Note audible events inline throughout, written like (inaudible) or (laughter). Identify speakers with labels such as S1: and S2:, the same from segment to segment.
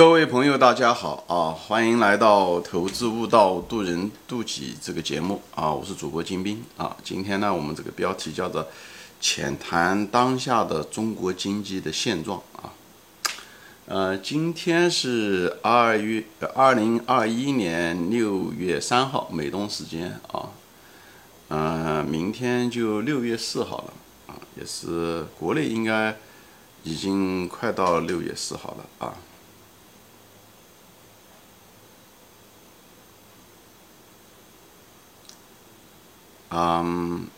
S1: 各位朋友，大家好啊！欢迎来到《投资悟道，渡人渡己》这个节目啊！我是主播金兵啊！今天呢，我们这个标题叫做“浅谈当下的中国经济的现状”啊。呃，今天是二月二零二一年六月三号，美东时间啊。嗯，明天就六月四号了啊，也是国内应该已经快到六月四号了啊。嗯，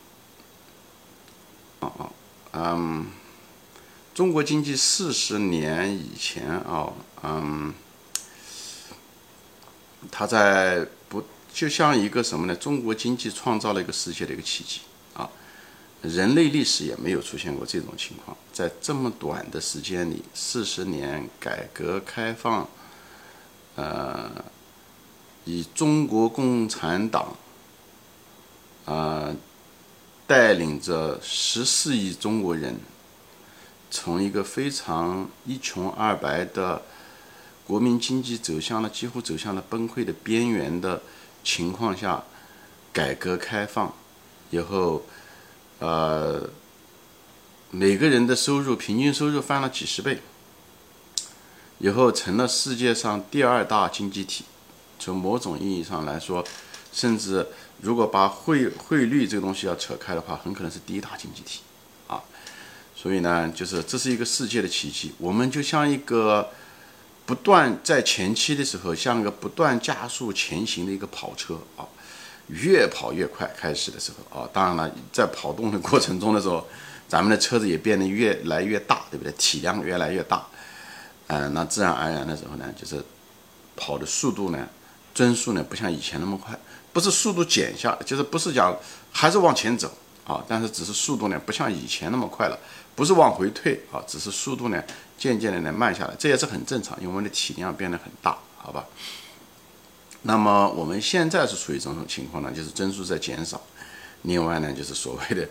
S1: 哦，嗯，中国经济四十年以前啊，嗯，它在不就像一个什么呢？中国经济创造了一个世界的一个奇迹啊！人类历史也没有出现过这种情况，在这么短的时间里，四十年改革开放，呃，以中国共产党。啊，带领着十四亿中国人，从一个非常一穷二白的国民经济走向了几乎走向了崩溃的边缘的情况下，改革开放以后，呃，每个人的收入平均收入翻了几十倍，以后成了世界上第二大经济体，从某种意义上来说。甚至如果把汇汇率这个东西要扯开的话，很可能是第一大经济体，啊，所以呢，就是这是一个世界的奇迹。我们就像一个不断在前期的时候，像一个不断加速前行的一个跑车啊，越跑越快。开始的时候啊，当然了，在跑动的过程中的时候，咱们的车子也变得越来越大，对不对？体量越来越大，嗯，那自然而然的时候呢，就是跑的速度呢，增速呢，不像以前那么快。不是速度减下，就是不是讲还是往前走啊，但是只是速度呢不像以前那么快了，不是往回退啊，只是速度呢渐渐的呢慢下来，这也是很正常，因为我们的体量变得很大，好吧？那么我们现在是处于这种情况呢，就是增速在减少，另外呢就是所谓的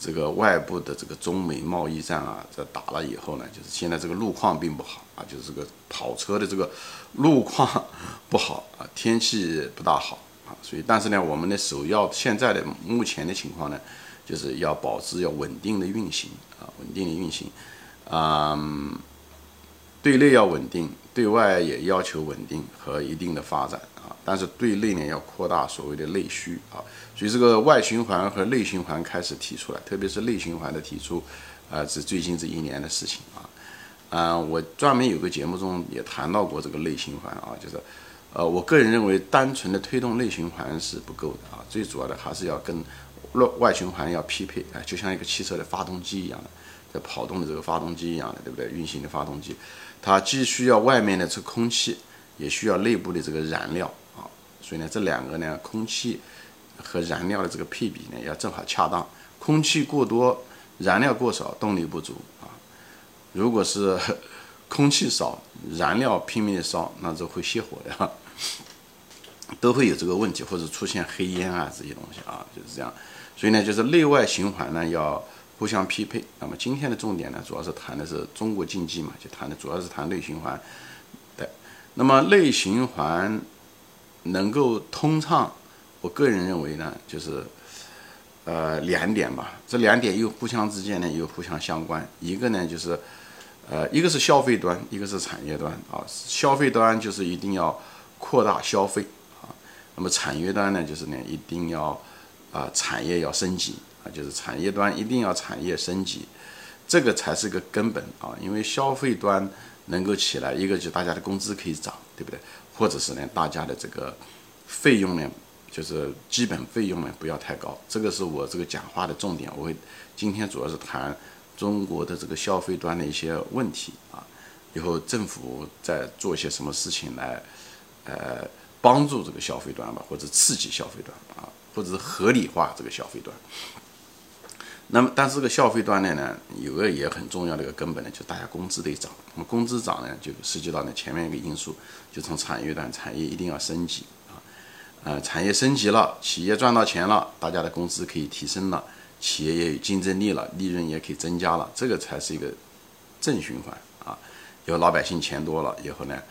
S1: 这个外部的这个中美贸易战啊，这打了以后呢，就是现在这个路况并不好啊，就是这个跑车的这个路况不好啊，天气不大好。啊，所以但是呢，我们的首要现在的目前的情况呢，就是要保持要稳定的运行啊，稳定的运行，啊，对内要稳定，对外也要求稳定和一定的发展啊，但是对内呢要扩大所谓的内需啊，所以这个外循环和内循环开始提出来，特别是内循环的提出，啊，是最近这一年的事情啊，啊，我专门有个节目中也谈到过这个内循环啊，就是。呃，我个人认为，单纯的推动内循环是不够的啊，最主要的还是要跟外外循环要匹配啊，就像一个汽车的发动机一样的，在跑动的这个发动机一样的，对不对？运行的发动机，它既需要外面的这空气，也需要内部的这个燃料啊，所以呢，这两个呢，空气和燃料的这个配比呢，要正好恰当，空气过多，燃料过少，动力不足啊，如果是 (laughs) 空气少，燃料拼命的烧，那就会熄火的。都会有这个问题，或者出现黑烟啊这些东西啊，就是这样。所以呢，就是内外循环呢要互相匹配。那么今天的重点呢，主要是谈的是中国经济嘛，就谈的主要是谈内循环。对，那么内循环能够通畅，我个人认为呢，就是呃两点吧。这两点又互相之间呢又互相相关。一个呢就是呃一个是消费端，一个是产业端啊。消费端就是一定要扩大消费啊。那么产业端呢，就是呢，一定要啊，产业要升级啊，就是产业端一定要产业升级，这个才是个根本啊。因为消费端能够起来，一个就大家的工资可以涨，对不对？或者是呢，大家的这个费用呢，就是基本费用呢不要太高。这个是我这个讲话的重点。我会今天主要是谈中国的这个消费端的一些问题啊，以后政府在做些什么事情来，呃。帮助这个消费端吧，或者刺激消费端啊，或者是合理化这个消费端。那么，但是这个消费端呢，有个也很重要的一个根本呢，就大家工资得涨。那么工资涨呢，就涉及到呢前面一个因素，就从产业端，产业一定要升级啊，呃，产业升级了，企业赚到钱了，大家的工资可以提升了，企业也有竞争力了，利润也可以增加了，这个才是一个正循环啊。有老百姓钱多了以后呢。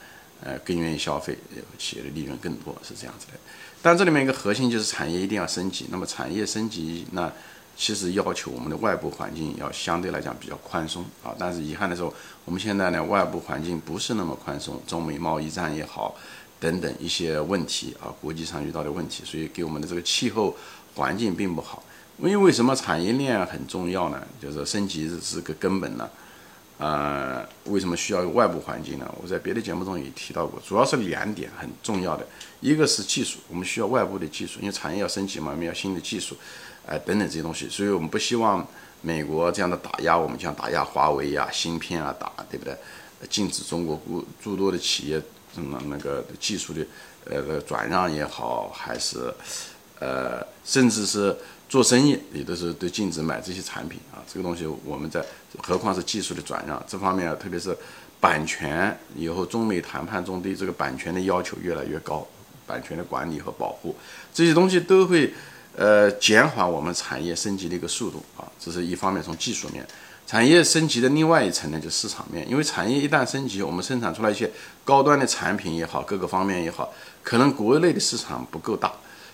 S1: 呃，更愿意消费，企业的利润更多，是这样子的。但这里面一个核心就是产业一定要升级。那么产业升级，那其实要求我们的外部环境要相对来讲比较宽松啊。但是遗憾的是，我们现在呢，外部环境不是那么宽松，中美贸易战也好，等等一些问题啊，国际上遇到的问题，所以给我们的这个气候环境并不好。因为为什么产业链很重要呢？就是升级是个根本呢。呃，为什么需要外部环境呢？我在别的节目中也提到过，主要是两点很重要的，一个是技术，我们需要外部的技术，因为产业要升级嘛，我们要新的技术，哎，等等这些东西，所以我们不希望美国这样的打压我们，像打压华为呀、芯片啊打，对不对？禁止中国诸诸多的企业什么那个技术的呃转让也好，还是呃，甚至是。做生意也都是都禁止买这些产品啊，这个东西我们在，何况是技术的转让这方面啊，特别是版权，以后中美谈判中对这个版权的要求越来越高，版权的管理和保护这些东西都会呃减缓我们产业升级的一个速度啊，这是一方面从技术面，产业升级的另外一层呢就市场面，因为产业一旦升级，我们生产出来一些高端的产品也好，各个方面也好，可能国内的市场不够大。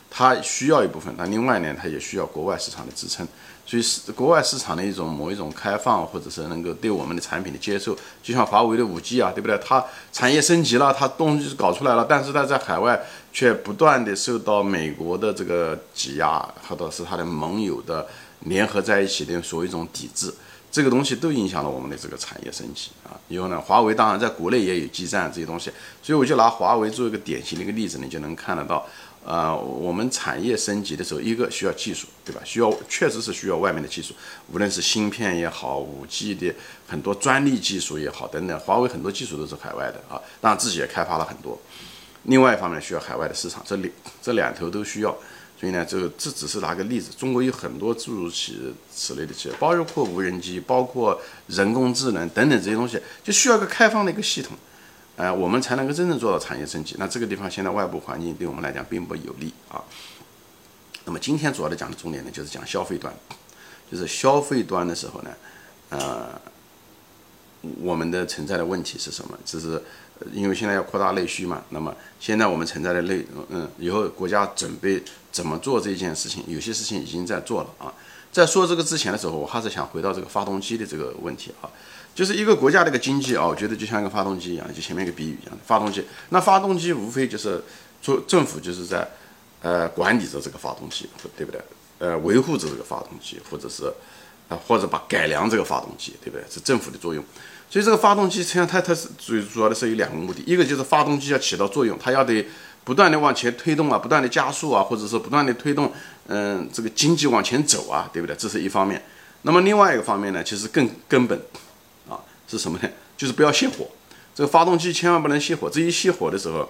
S1: 它需要一部分，但另外呢，它也需要国外市场的支撑，所以是国外市场的一种某一种开放，或者是能够对我们的产品的接受，就像华为的五 G 啊，对不对？它产业升级了，它东西搞出来了，但是它在海外却不断的受到美国的这个挤压，或者是它的盟友的联合在一起的所谓一种抵制，这个东西都影响了我们的这个产业升级啊。以后呢，华为当然在国内也有基站这些东西，所以我就拿华为做一个典型的一个例子，你就能看得到。啊，我们产业升级的时候，一个需要技术，对吧？需要确实是需要外面的技术，无论是芯片也好，五 G 的很多专利技术也好，等等，华为很多技术都是海外的啊，当然自己也开发了很多。另外一方面需要海外的市场，这两这两头都需要。所以呢，这个这只是拿个例子，中国有很多诸如此此类的企业，包括无人机，包括人工智能等等这些东西，就需要一个开放的一个系统。呃，我们才能够真正做到产业升级。那这个地方现在外部环境对我们来讲并不有利啊。那么今天主要的讲的重点呢，就是讲消费端，就是消费端的时候呢，呃，我们的存在的问题是什么？就是因为现在要扩大内需嘛。那么现在我们存在的内，嗯，以后国家准备怎么做这件事情？有些事情已经在做了啊。在说这个之前的时候，我还是想回到这个发动机的这个问题啊。就是一个国家的一个经济啊，我觉得就像一个发动机一样，就前面一个比喻一样。发动机，那发动机无非就是做政府就是在呃管理着这个发动机，对不对？呃，维护着这个发动机，或者是啊，或者把改良这个发动机，对不对？是政府的作用。所以这个发动机实际上它它是最主要的是有两个目的，一个就是发动机要起到作用，它要得不断的往前推动啊，不断的加速啊，或者是不断的推动嗯这个经济往前走啊，对不对？这是一方面。那么另外一个方面呢，其实更根本。是什么呢？(laughs) 就是不要熄火，这个发动机千万不能熄火。这一熄火的时候，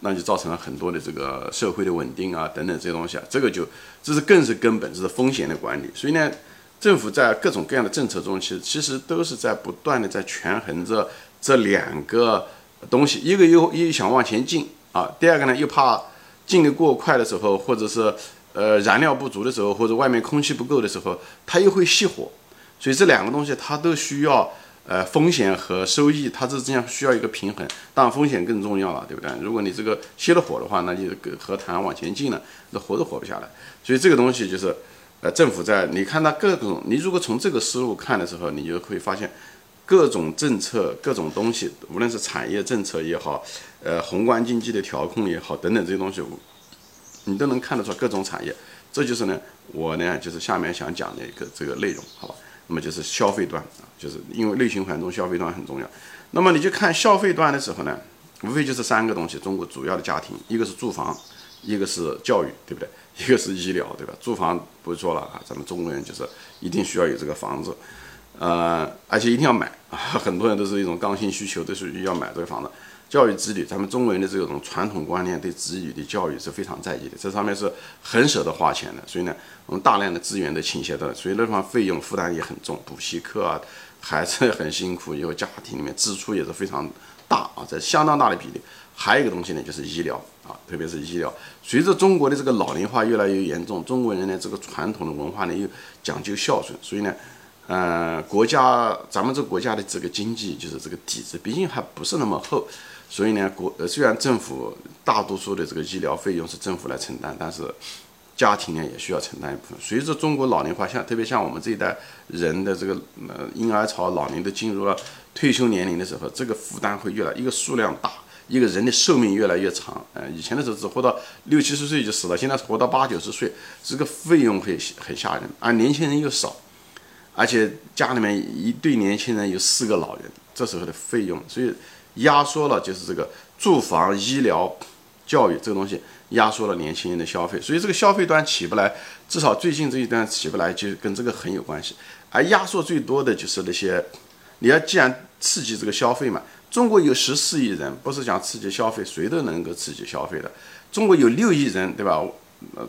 S1: 那就造成了很多的这个社会的稳定啊等等这些东西啊。这个就这是更是根本，这是风险的管理。所以呢，政府在各种各样的政策中，其实其实都是在不断的在权衡着这两个东西。一个又又想往前进啊，第二个呢又怕进的过快的时候，或者是呃燃料不足的时候，或者外面空气不够的时候，它又会熄火。所以这两个东西它都需要。呃，风险和收益，它是这样需要一个平衡，当然风险更重要了，对不对？如果你这个熄了火的话，那就和谈往前进了，那活都活不下来。所以这个东西就是，呃，政府在你看它各种，你如果从这个思路看的时候，你就会发现，各种政策、各种东西，无论是产业政策也好，呃，宏观经济的调控也好，等等这些东西，你都能看得出各种产业。这就是呢，我呢就是下面想讲的一个这个内容，好吧？那么就是消费端啊，就是因为内循环中消费端很重要。那么你就看消费端的时候呢，无非就是三个东西：中国主要的家庭，一个是住房，一个是教育，对不对？(laughs) 一个是医疗，对吧？住房不说了啊，咱们中国人就是一定需要有这个房子，呃，而且一定要买啊，(laughs) 很多人都是一种刚性需求，都是要买这个房子。教育子女，咱们中国人的这种传统观念对子女的教育是非常在意的，这上面是很舍得花钱的。所以呢，我们大量的资源都倾斜到，所以那方费用负担也很重，补习课啊，孩子很辛苦，以后家庭里面支出也是非常大啊，在相当大的比例。还有一个东西呢，就是医疗啊，特别是医疗。随着中国的这个老龄化越来越严重，中国人呢这个传统的文化呢又讲究孝顺，所以呢，呃，国家咱们这个国家的这个经济就是这个底子，毕竟还不是那么厚。所以呢，国呃虽然政府大多数的这个医疗费用是政府来承担，但是家庭呢也需要承担一部分。随着中国老龄化，像特别像我们这一代人的这个呃婴儿潮，老龄都进入了退休年龄的时候，这个负担会越来一个数量大。一个人的寿命越来越长，呃，以前的时候只活到六七十岁就死了，现在活到八九十岁，这个费用会很吓人，而年轻人又少，而且家里面一对年轻人有四个老人，这时候的费用，所以压缩了就是这个住房、医疗、教育这个东西压缩了年轻人的消费，所以这个消费端起不来，至少最近这一段起不来，就跟这个很有关系。而压缩最多的就是那些，你要既然刺激这个消费嘛。中国有十四亿人，不是讲刺激消费，谁都能够刺激消费的。中国有六亿人，对吧？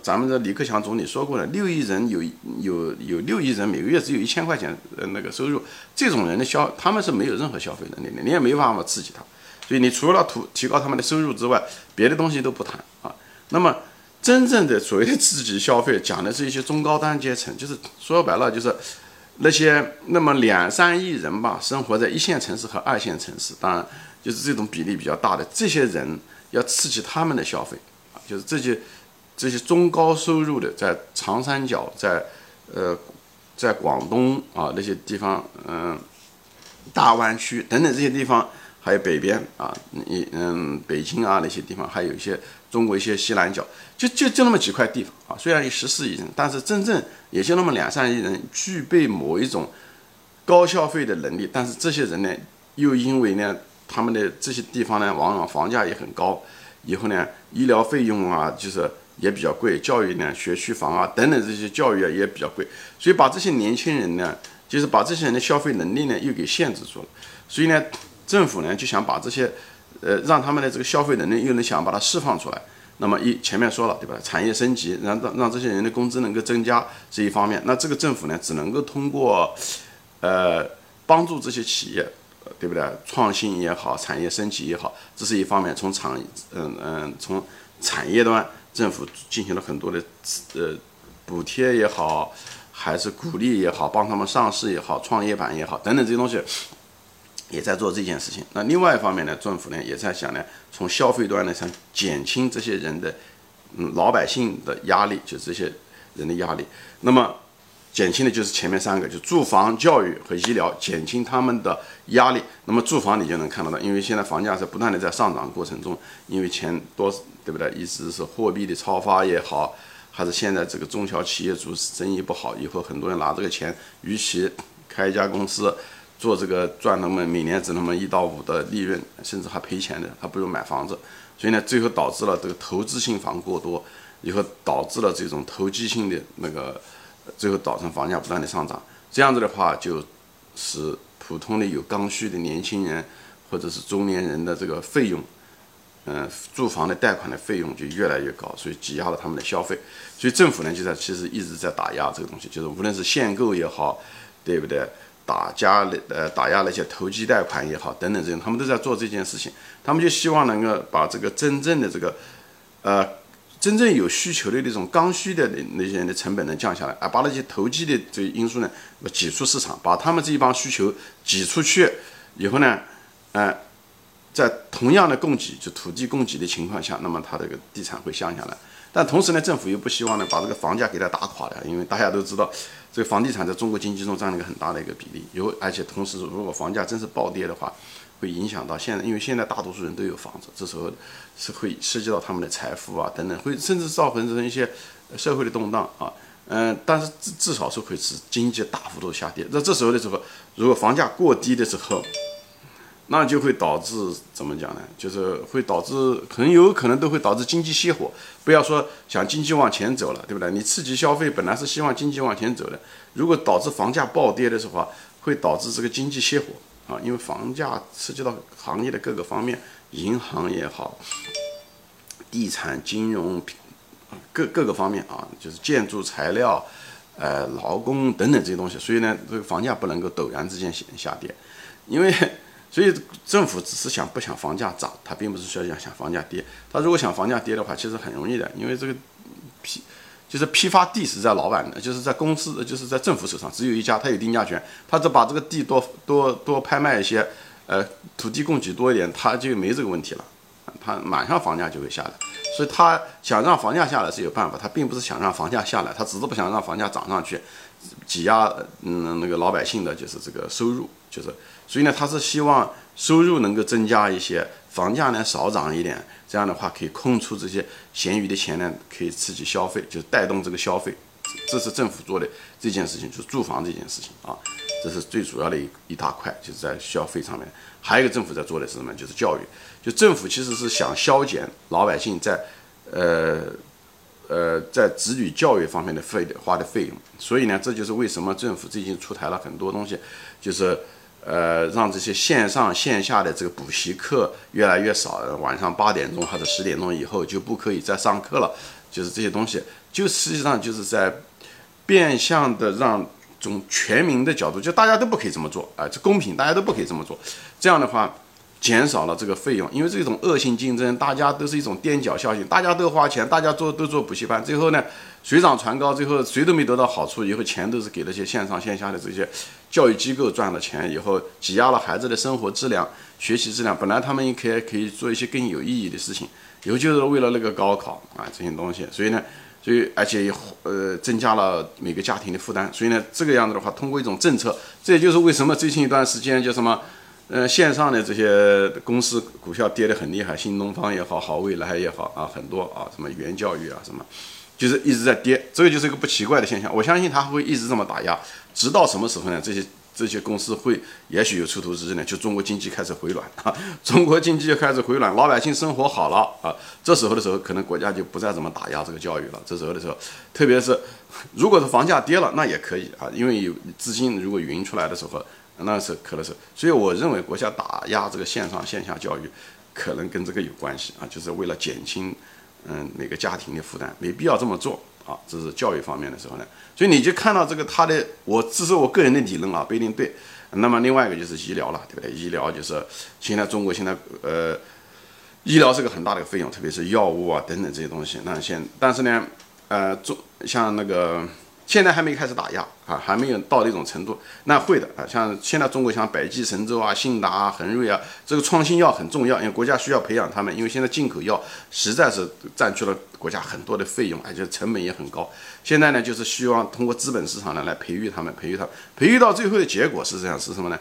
S1: 咱们的李克强总理说过了，六亿人有有有六亿人每个月只有一千块钱呃那个收入，这种人的消他们是没有任何消费能力的，你也没办法刺激他。所以你除了图提高他们的收入之外，别的东西都不谈啊。那么真正的所谓的刺激消费，讲的是一些中高端阶层，就是说白了就是。那些那么两三亿人吧，生活在一线城市和二线城市，当然就是这种比例比较大的这些人，要刺激他们的消费啊，就是这些这些中高收入的，在长三角，在呃，在广东啊那些地方，嗯，大湾区等等这些地方。还有北边啊，你嗯，北京啊那些地方，还有一些中国一些西南角，就就就那么几块地方啊。虽然有十四亿人，但是真正也就那么两三亿人具备某一种高消费的能力。但是这些人呢，又因为呢，他们的这些地方呢，往往房价也很高，以后呢，医疗费用啊，就是也比较贵，教育呢，学区房啊等等这些教育啊也比较贵，所以把这些年轻人呢，就是把这些人的消费能力呢，又给限制住了。所以呢。政府呢就想把这些，呃，让他们的这个消费能力又能想把它释放出来。那么一前面说了对吧？产业升级，让让让这些人的工资能够增加这一方面。那这个政府呢只能够通过，呃，帮助这些企业，对不对？创新也好，产业升级也好，这是一方面。从产，嗯嗯，从产业端，政府进行了很多的呃补贴也好，还是鼓励也好，帮他们上市也好，创业板也好，等等这些东西。也在做这件事情。那另外一方面呢，政府呢也在想呢，从消费端呢想减轻这些人的，嗯，老百姓的压力，就这些人的压力。那么减轻的就是前面三个，就住房、教育和医疗，减轻他们的压力。那么住房你就能看得到，因为现在房价是不断的在上涨过程中，因为钱多，对不对？一直是货币的超发也好，还是现在这个中小企业主生意不好，以后很多人拿这个钱，与其开一家公司。做这个赚那么每年只那么一到五的利润，甚至还赔钱的，还不如买房子。所以呢，最后导致了这个投资性房过多，以后导致了这种投机性的那个，最后导致房价不断的上涨。这样子的话，就使普通的有刚需的年轻人或者是中年人的这个费用，嗯，住房的贷款的费用就越来越高，所以挤压了他们的消费。所以政府呢，就在其实一直在打压这个东西，就是无论是限购也好，对不对？打压呃打压那些投机贷款也好等等这些，他们都在做这件事情。他们就希望能够把这个真正的这个，呃，真正有需求的那种刚需的那那些人的成本能降下来，啊，把那些投机的这因素呢挤出市场，把他们这一帮需求挤出去以后呢，呃，在同样的供给就土地供给的情况下，那么它这个地产会降下来。但同时呢，政府又不希望呢把这个房价给它打垮了，因为大家都知道。这个房地产在中国经济中占了一个很大的一个比例，有而且同时，如果房价真是暴跌的话，会影响到现在，因为现在大多数人都有房子，这时候是会涉及到他们的财富啊等等，会甚至造成这一些社会的动荡啊，嗯，但是至至少是会使经济大幅度下跌。那这时候的时候，如果房价过低的时候，那就会导致怎么讲呢？就是会导致很有可能都会导致经济熄火。不要说想经济往前走了，对不对？你刺激消费本来是希望经济往前走的，如果导致房价暴跌的时候，会导致这个经济熄火啊！因为房价涉及到行业的各个方面，银行也好，地产、金融各各个方面啊，就是建筑材料、呃劳工等等这些东西，所以呢，这个房价不能够陡然之间下下跌，因为。所以政府只是想不想房价涨，他并不是说想想房价跌。他如果想房价跌的话，其实很容易的，因为这个就是批发地是在老板的，就是在公司，就是在政府手上，只有一家，他有定价权，他只把这个地多多多拍卖一些，呃，土地供给多一点，他就没这个问题了，他马上房价就会下来。所以他想让房价下来是有办法，他并不是想让房价下来，他只是不想让房价涨上去，挤压嗯那个老百姓的就是这个收入，就是所以呢，他是希望收入能够增加一些，房价呢少涨一点，这样的话可以空出这些闲余的钱呢，可以刺激消费，就是带动这个消费，这是政府做的这件事情，就是住房这件事情啊，这是最主要的一一大块，就是在消费上面。还有一个政府在做的是什么？就是教育。就政府其实是想削减老百姓在，呃，呃，在子女教育方面的费的花的费用。所以呢，这就是为什么政府最近出台了很多东西，就是呃，让这些线上线下的这个补习课越来越少，晚上八点钟或者十点钟以后就不可以再上课了。就是这些东西，就实际上就是在变相的让。从全民的角度，就大家都不可以这么做啊，这公平，大家都不可以这么做。这样的话，减少了这个费用，因为这种恶性竞争，大家都是一种垫脚效应，大家都花钱，大家做都做补习班，最后呢，水涨船高，最后谁都没得到好处，以后钱都是给那些线上线下的这些教育机构赚了钱，以后挤压了孩子的生活质量、学习质量。本来他们也可以可以做一些更有意义的事情，以后就是为了那个高考啊这些东西，所以呢。所以，而且也呃增加了每个家庭的负担。所以呢，这个样子的话，通过一种政策，这也就是为什么最近一段时间叫什么，呃，线上的这些公司股票跌得很厉害，新东方也好好未来也好啊，很多啊，什么原教育啊，什么，就是一直在跌。这个就是一个不奇怪的现象。我相信它会一直这么打压，直到什么时候呢？这些。这些公司会也许有出头之日呢，就中国经济开始回暖啊，(laughs) 中国经济就开始回暖，老百姓生活好了啊，这时候的时候，可能国家就不再怎么打压这个教育了。这时候的时候，特别是如果是房价跌了，那也可以啊，因为有资金如果匀出来的时候，那是可能是。所以我认为国家打压这个线上线下教育，可能跟这个有关系啊，就是为了减轻嗯每个家庭的负担，没必要这么做。啊，这是教育方面的时候呢，所以你就看到这个他的，我这是我个人的理论啊，不一定对。那么另外一个就是医疗了，对不对？医疗就是现在中国现在呃，医疗是个很大的费用，特别是药物啊等等这些东西。那现但是呢，呃，中像那个。现在还没开始打压啊，还没有到那种程度，那会的啊。像现在中国像百济神州啊、信达啊、恒瑞啊，这个创新药很重要，因为国家需要培养他们，因为现在进口药实在是占据了国家很多的费用，而且成本也很高。现在呢，就是希望通过资本市场呢来培育他们，培育他，培育到最后的结果是这样是什么呢？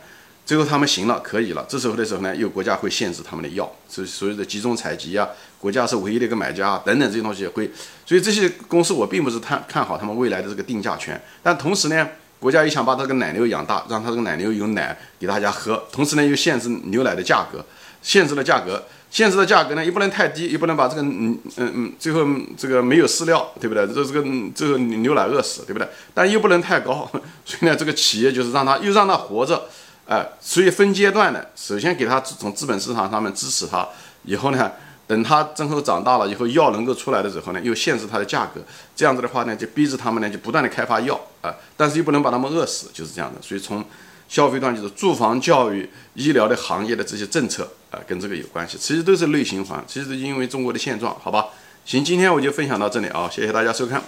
S1: 最后他们行了，可以了。这时候的时候呢，又国家会限制他们的药，所所谓的集中采集啊。国家是唯一的一个买家啊等等这些东西会，所以这些公司我并不是看看好他们未来的这个定价权。但同时呢，国家也想把这个奶牛养大，让它这个奶牛有奶给大家喝。同时呢，又限制牛奶的价格，限制了价格，限制的价格呢又不能太低，又不能把这个嗯嗯嗯最后这个没有饲料，对不对？这这个最后牛奶饿死，对不对？但又不能太高，所以呢，这个企业就是让它又让它活着。哎，所以分阶段的，首先给他从资本市场上面支持他，以后呢，等他真后长大了以后，药能够出来的时候呢，又限制它的价格，这样子的话呢，就逼着他们呢，就不断的开发药啊，但是又不能把他们饿死，就是这样的。所以从消费端就是住房、教育、医疗的行业的这些政策啊，跟这个有关系，其实都是内循环，其实是因为中国的现状，好吧？行，今天我就分享到这里啊，谢谢大家收看。